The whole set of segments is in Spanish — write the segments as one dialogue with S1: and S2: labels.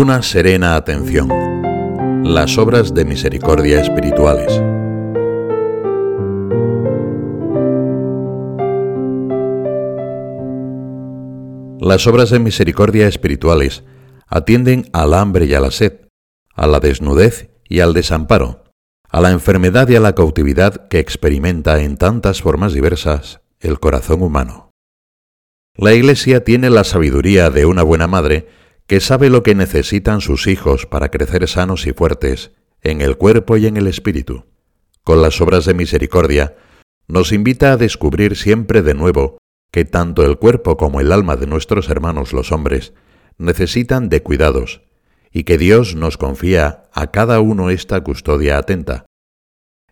S1: Una serena atención. Las obras de misericordia espirituales. Las obras de misericordia espirituales atienden al hambre y a la sed, a la desnudez y al desamparo, a la enfermedad y a la cautividad que experimenta en tantas formas diversas el corazón humano. La Iglesia tiene la sabiduría de una buena madre que sabe lo que necesitan sus hijos para crecer sanos y fuertes en el cuerpo y en el espíritu. Con las obras de misericordia, nos invita a descubrir siempre de nuevo que tanto el cuerpo como el alma de nuestros hermanos los hombres necesitan de cuidados, y que Dios nos confía a cada uno esta custodia atenta.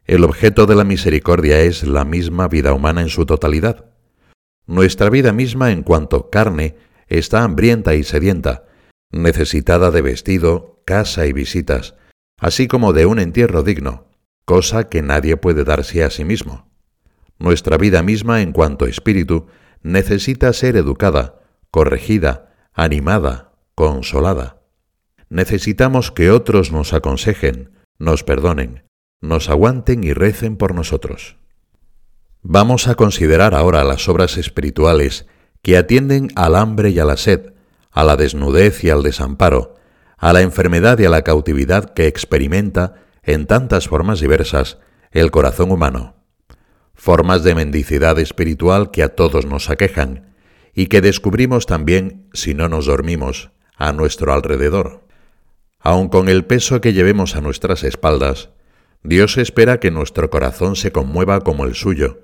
S1: El objeto de la misericordia es la misma vida humana en su totalidad. Nuestra vida misma en cuanto carne está hambrienta y sedienta, necesitada de vestido, casa y visitas, así como de un entierro digno, cosa que nadie puede darse a sí mismo. Nuestra vida misma en cuanto espíritu necesita ser educada, corregida, animada, consolada. Necesitamos que otros nos aconsejen, nos perdonen, nos aguanten y recen por nosotros. Vamos a considerar ahora las obras espirituales que atienden al hambre y a la sed, a la desnudez y al desamparo, a la enfermedad y a la cautividad que experimenta en tantas formas diversas el corazón humano. Formas de mendicidad espiritual que a todos nos aquejan y que descubrimos también si no nos dormimos a nuestro alrededor. Aun con el peso que llevemos a nuestras espaldas, Dios espera que nuestro corazón se conmueva como el suyo,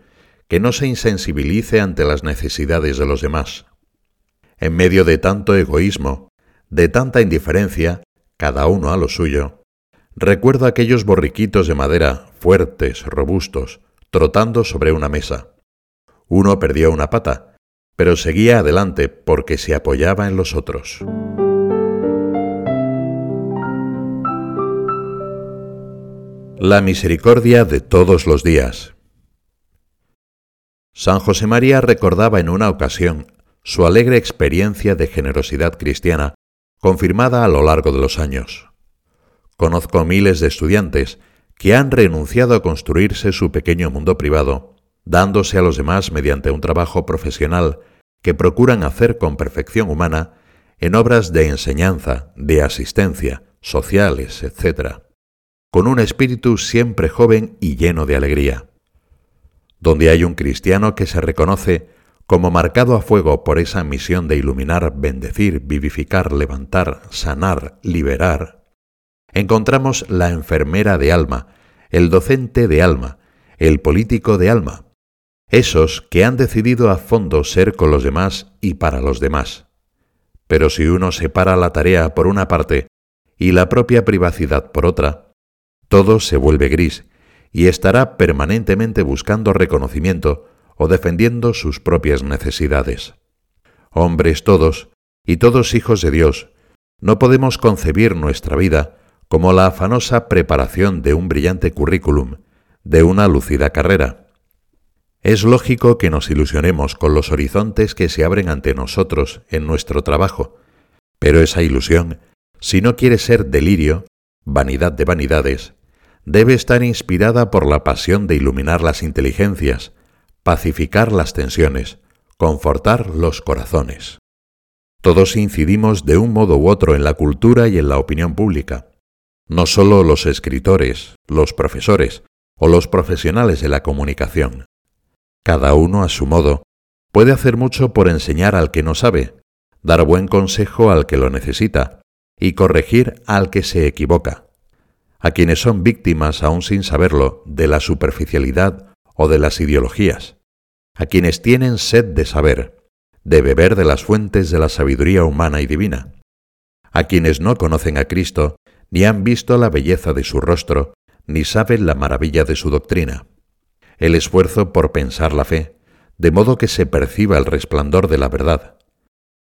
S1: que no se insensibilice ante las necesidades de los demás. En medio de tanto egoísmo, de tanta indiferencia, cada uno a lo suyo, recuerdo aquellos borriquitos de madera, fuertes, robustos, trotando sobre una mesa. Uno perdió una pata, pero seguía adelante porque se apoyaba en los otros. La misericordia de todos los días. San José María recordaba en una ocasión su alegre experiencia de generosidad cristiana, confirmada a lo largo de los años. Conozco miles de estudiantes que han renunciado a construirse su pequeño mundo privado, dándose a los demás mediante un trabajo profesional que procuran hacer con perfección humana en obras de enseñanza, de asistencia, sociales, etc., con un espíritu siempre joven y lleno de alegría. Donde hay un cristiano que se reconoce como marcado a fuego por esa misión de iluminar, bendecir, vivificar, levantar, sanar, liberar, encontramos la enfermera de alma, el docente de alma, el político de alma, esos que han decidido a fondo ser con los demás y para los demás. Pero si uno separa la tarea por una parte y la propia privacidad por otra, todo se vuelve gris y estará permanentemente buscando reconocimiento o defendiendo sus propias necesidades. Hombres todos, y todos hijos de Dios, no podemos concebir nuestra vida como la afanosa preparación de un brillante currículum, de una lucida carrera. Es lógico que nos ilusionemos con los horizontes que se abren ante nosotros en nuestro trabajo, pero esa ilusión, si no quiere ser delirio, vanidad de vanidades, debe estar inspirada por la pasión de iluminar las inteligencias, pacificar las tensiones, confortar los corazones. Todos incidimos de un modo u otro en la cultura y en la opinión pública. No solo los escritores, los profesores o los profesionales de la comunicación. Cada uno a su modo puede hacer mucho por enseñar al que no sabe, dar buen consejo al que lo necesita y corregir al que se equivoca. A quienes son víctimas, aún sin saberlo, de la superficialidad o de las ideologías, a quienes tienen sed de saber, de beber de las fuentes de la sabiduría humana y divina, a quienes no conocen a Cristo, ni han visto la belleza de su rostro, ni saben la maravilla de su doctrina. El esfuerzo por pensar la fe, de modo que se perciba el resplandor de la verdad.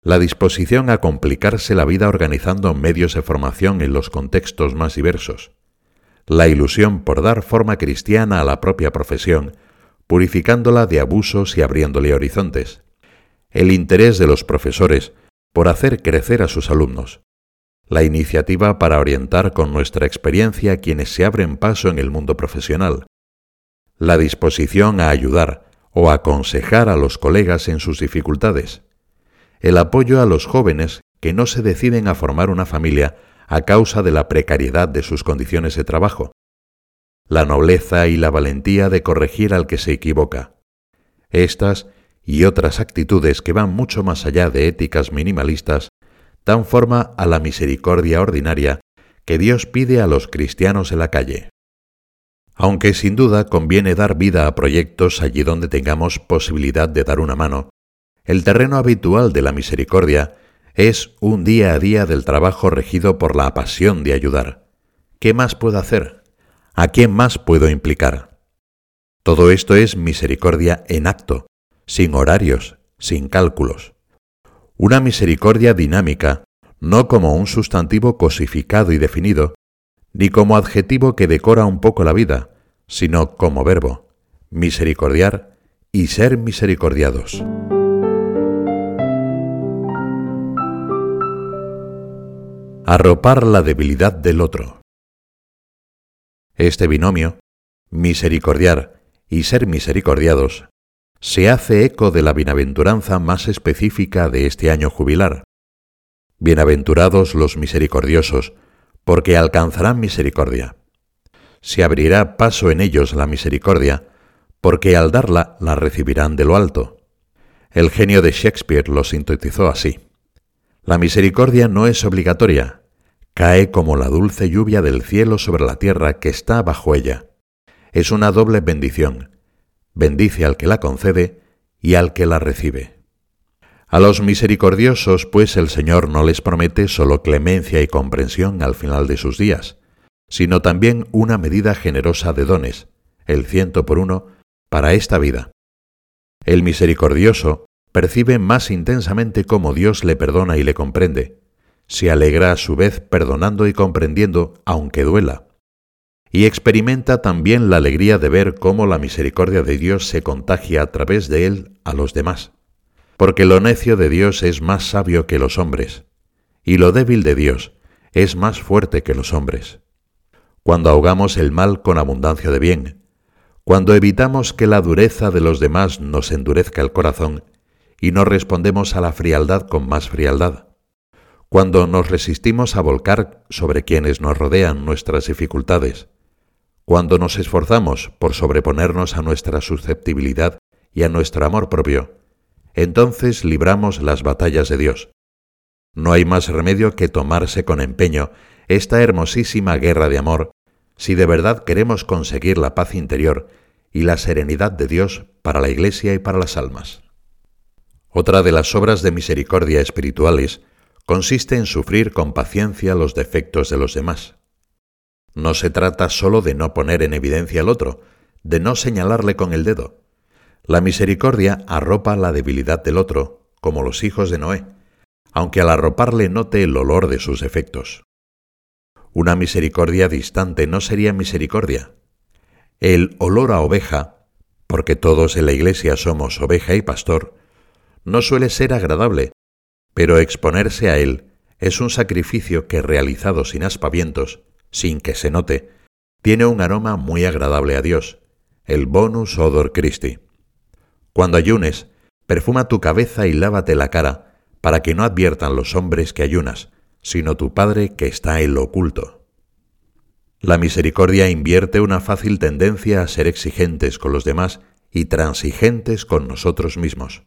S1: La disposición a complicarse la vida organizando medios de formación en los contextos más diversos la ilusión por dar forma cristiana a la propia profesión, purificándola de abusos y abriéndole horizontes, el interés de los profesores por hacer crecer a sus alumnos, la iniciativa para orientar con nuestra experiencia a quienes se abren paso en el mundo profesional, la disposición a ayudar o aconsejar a los colegas en sus dificultades, el apoyo a los jóvenes que no se deciden a formar una familia a causa de la precariedad de sus condiciones de trabajo, la nobleza y la valentía de corregir al que se equivoca. Estas y otras actitudes que van mucho más allá de éticas minimalistas dan forma a la misericordia ordinaria que Dios pide a los cristianos en la calle. Aunque sin duda conviene dar vida a proyectos allí donde tengamos posibilidad de dar una mano, el terreno habitual de la misericordia es un día a día del trabajo regido por la pasión de ayudar. ¿Qué más puedo hacer? ¿A quién más puedo implicar? Todo esto es misericordia en acto, sin horarios, sin cálculos. Una misericordia dinámica, no como un sustantivo cosificado y definido, ni como adjetivo que decora un poco la vida, sino como verbo, misericordiar y ser misericordiados. Arropar la debilidad del otro. Este binomio, misericordiar y ser misericordiados, se hace eco de la bienaventuranza más específica de este año jubilar. Bienaventurados los misericordiosos, porque alcanzarán misericordia. Se abrirá paso en ellos la misericordia, porque al darla la recibirán de lo alto. El genio de Shakespeare lo sintetizó así. La misericordia no es obligatoria, cae como la dulce lluvia del cielo sobre la tierra que está bajo ella. Es una doble bendición, bendice al que la concede y al que la recibe. A los misericordiosos, pues el Señor no les promete solo clemencia y comprensión al final de sus días, sino también una medida generosa de dones, el ciento por uno, para esta vida. El misericordioso percibe más intensamente cómo Dios le perdona y le comprende, se alegra a su vez perdonando y comprendiendo, aunque duela, y experimenta también la alegría de ver cómo la misericordia de Dios se contagia a través de él a los demás. Porque lo necio de Dios es más sabio que los hombres, y lo débil de Dios es más fuerte que los hombres. Cuando ahogamos el mal con abundancia de bien, cuando evitamos que la dureza de los demás nos endurezca el corazón y no respondemos a la frialdad con más frialdad, cuando nos resistimos a volcar sobre quienes nos rodean nuestras dificultades, cuando nos esforzamos por sobreponernos a nuestra susceptibilidad y a nuestro amor propio, entonces libramos las batallas de Dios. No hay más remedio que tomarse con empeño esta hermosísima guerra de amor si de verdad queremos conseguir la paz interior y la serenidad de Dios para la Iglesia y para las almas. Otra de las obras de misericordia espirituales consiste en sufrir con paciencia los defectos de los demás. No se trata sólo de no poner en evidencia al otro, de no señalarle con el dedo. La misericordia arropa la debilidad del otro, como los hijos de Noé, aunque al arroparle note el olor de sus efectos. Una misericordia distante no sería misericordia. El olor a oveja, porque todos en la iglesia somos oveja y pastor, no suele ser agradable, pero exponerse a él es un sacrificio que realizado sin aspavientos sin que se note, tiene un aroma muy agradable a Dios, el bonus odor Christi. Cuando ayunes, perfuma tu cabeza y lávate la cara, para que no adviertan los hombres que ayunas, sino tu Padre que está en lo oculto. La misericordia invierte una fácil tendencia a ser exigentes con los demás y transigentes con nosotros mismos.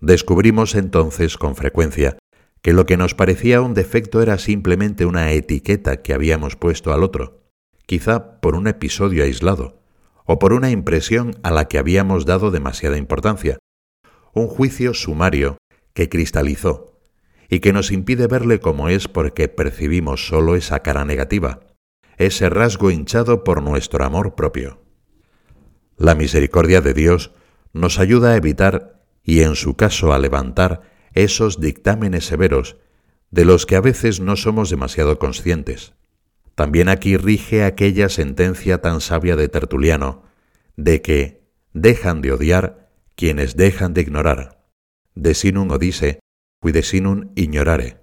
S1: Descubrimos entonces con frecuencia que lo que nos parecía un defecto era simplemente una etiqueta que habíamos puesto al otro, quizá por un episodio aislado, o por una impresión a la que habíamos dado demasiada importancia, un juicio sumario que cristalizó y que nos impide verle como es porque percibimos solo esa cara negativa, ese rasgo hinchado por nuestro amor propio. La misericordia de Dios nos ayuda a evitar y en su caso a levantar esos dictámenes severos de los que a veces no somos demasiado conscientes. También aquí rige aquella sentencia tan sabia de Tertuliano, de que dejan de odiar quienes dejan de ignorar. De sinum odice, qui de sinum ignorare.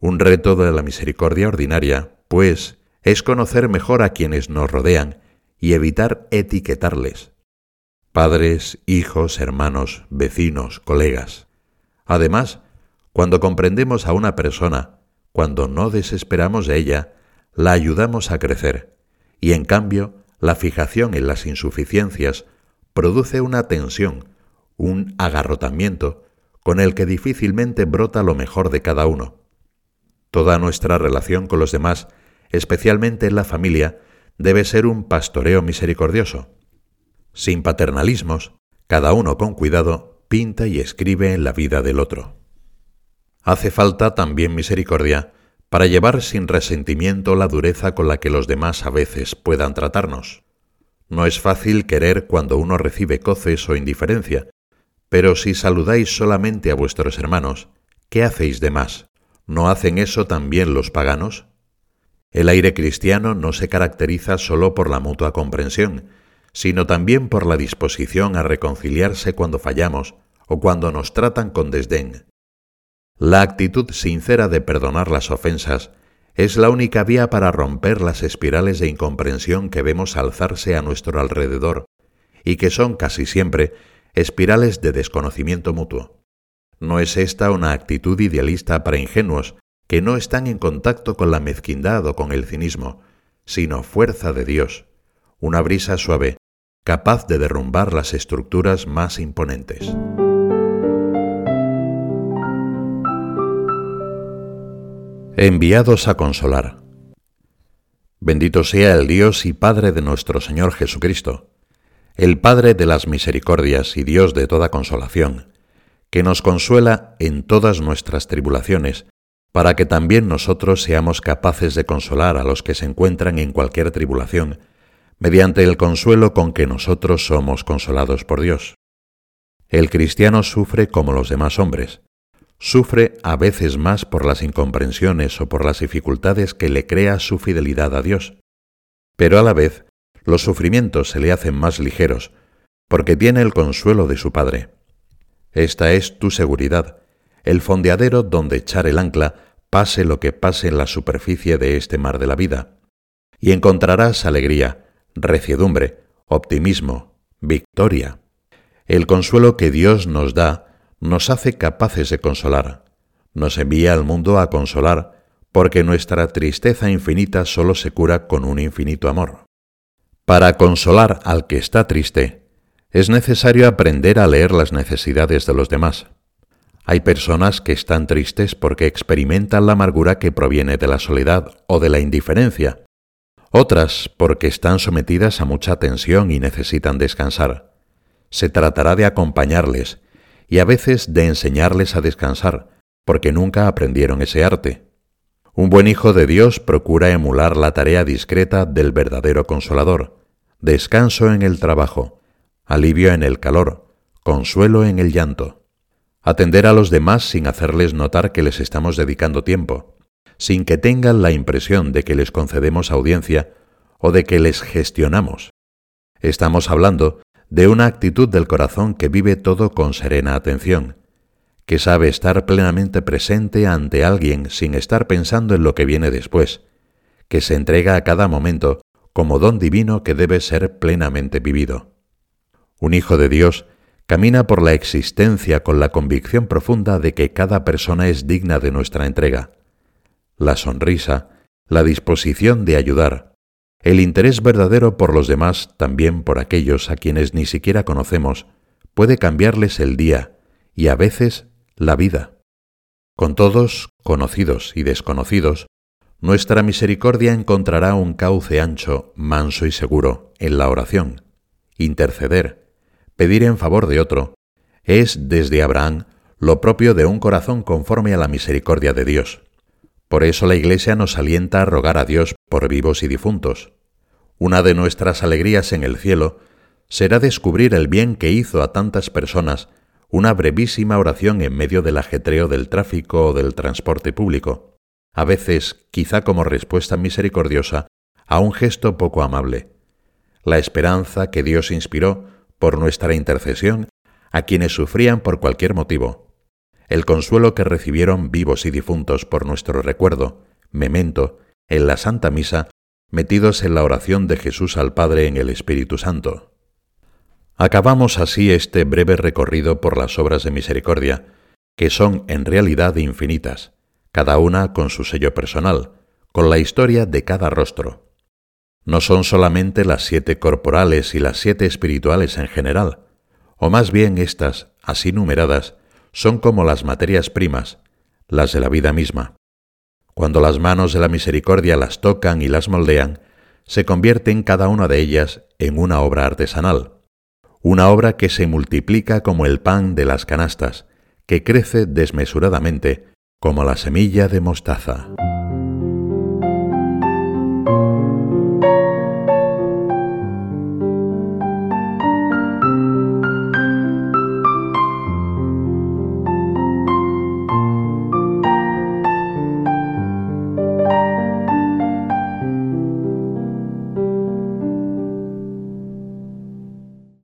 S1: Un reto de la misericordia ordinaria, pues, es conocer mejor a quienes nos rodean y evitar etiquetarles. Padres, hijos, hermanos, vecinos, colegas. Además, cuando comprendemos a una persona, cuando no desesperamos de ella, la ayudamos a crecer, y en cambio, la fijación en las insuficiencias produce una tensión, un agarrotamiento, con el que difícilmente brota lo mejor de cada uno. Toda nuestra relación con los demás, especialmente en la familia, debe ser un pastoreo misericordioso. Sin paternalismos, cada uno con cuidado pinta y escribe en la vida del otro. Hace falta también misericordia para llevar sin resentimiento la dureza con la que los demás a veces puedan tratarnos. No es fácil querer cuando uno recibe coces o indiferencia, pero si saludáis solamente a vuestros hermanos, ¿qué hacéis de más? ¿No hacen eso también los paganos? El aire cristiano no se caracteriza solo por la mutua comprensión, sino también por la disposición a reconciliarse cuando fallamos o cuando nos tratan con desdén. La actitud sincera de perdonar las ofensas es la única vía para romper las espirales de incomprensión que vemos alzarse a nuestro alrededor y que son casi siempre espirales de desconocimiento mutuo. No es esta una actitud idealista para ingenuos que no están en contacto con la mezquindad o con el cinismo, sino fuerza de Dios, una brisa suave, capaz de derrumbar las estructuras más imponentes. Enviados a consolar. Bendito sea el Dios y Padre de nuestro Señor Jesucristo, el Padre de las misericordias y Dios de toda consolación, que nos consuela en todas nuestras tribulaciones, para que también nosotros seamos capaces de consolar a los que se encuentran en cualquier tribulación, mediante el consuelo con que nosotros somos consolados por Dios. El cristiano sufre como los demás hombres, sufre a veces más por las incomprensiones o por las dificultades que le crea su fidelidad a Dios, pero a la vez los sufrimientos se le hacen más ligeros, porque tiene el consuelo de su Padre. Esta es tu seguridad, el fondeadero donde echar el ancla, pase lo que pase en la superficie de este mar de la vida. Y encontrarás alegría, reciedumbre, optimismo, victoria. El consuelo que Dios nos da nos hace capaces de consolar, nos envía al mundo a consolar, porque nuestra tristeza infinita solo se cura con un infinito amor. Para consolar al que está triste, es necesario aprender a leer las necesidades de los demás. Hay personas que están tristes porque experimentan la amargura que proviene de la soledad o de la indiferencia, otras porque están sometidas a mucha tensión y necesitan descansar. Se tratará de acompañarles y a veces de enseñarles a descansar, porque nunca aprendieron ese arte. Un buen hijo de Dios procura emular la tarea discreta del verdadero consolador, descanso en el trabajo, alivio en el calor, consuelo en el llanto. Atender a los demás sin hacerles notar que les estamos dedicando tiempo, sin que tengan la impresión de que les concedemos audiencia o de que les gestionamos. Estamos hablando de una actitud del corazón que vive todo con serena atención, que sabe estar plenamente presente ante alguien sin estar pensando en lo que viene después, que se entrega a cada momento como don divino que debe ser plenamente vivido. Un hijo de Dios camina por la existencia con la convicción profunda de que cada persona es digna de nuestra entrega. La sonrisa, la disposición de ayudar, el interés verdadero por los demás, también por aquellos a quienes ni siquiera conocemos, puede cambiarles el día y a veces la vida. Con todos, conocidos y desconocidos, nuestra misericordia encontrará un cauce ancho, manso y seguro en la oración, interceder, pedir en favor de otro, es desde Abraham lo propio de un corazón conforme a la misericordia de Dios. Por eso la Iglesia nos alienta a rogar a Dios por vivos y difuntos. Una de nuestras alegrías en el cielo será descubrir el bien que hizo a tantas personas una brevísima oración en medio del ajetreo del tráfico o del transporte público, a veces quizá como respuesta misericordiosa a un gesto poco amable. La esperanza que Dios inspiró por nuestra intercesión a quienes sufrían por cualquier motivo. El consuelo que recibieron vivos y difuntos por nuestro recuerdo, memento, en la Santa Misa, metidos en la oración de Jesús al Padre en el Espíritu Santo. Acabamos así este breve recorrido por las obras de misericordia, que son en realidad infinitas, cada una con su sello personal, con la historia de cada rostro. No son solamente las siete corporales y las siete espirituales en general, o más bien estas, así numeradas, son como las materias primas, las de la vida misma. Cuando las manos de la misericordia las tocan y las moldean, se convierten cada una de ellas en una obra artesanal, una obra que se multiplica como el pan de las canastas, que crece desmesuradamente como la semilla de mostaza.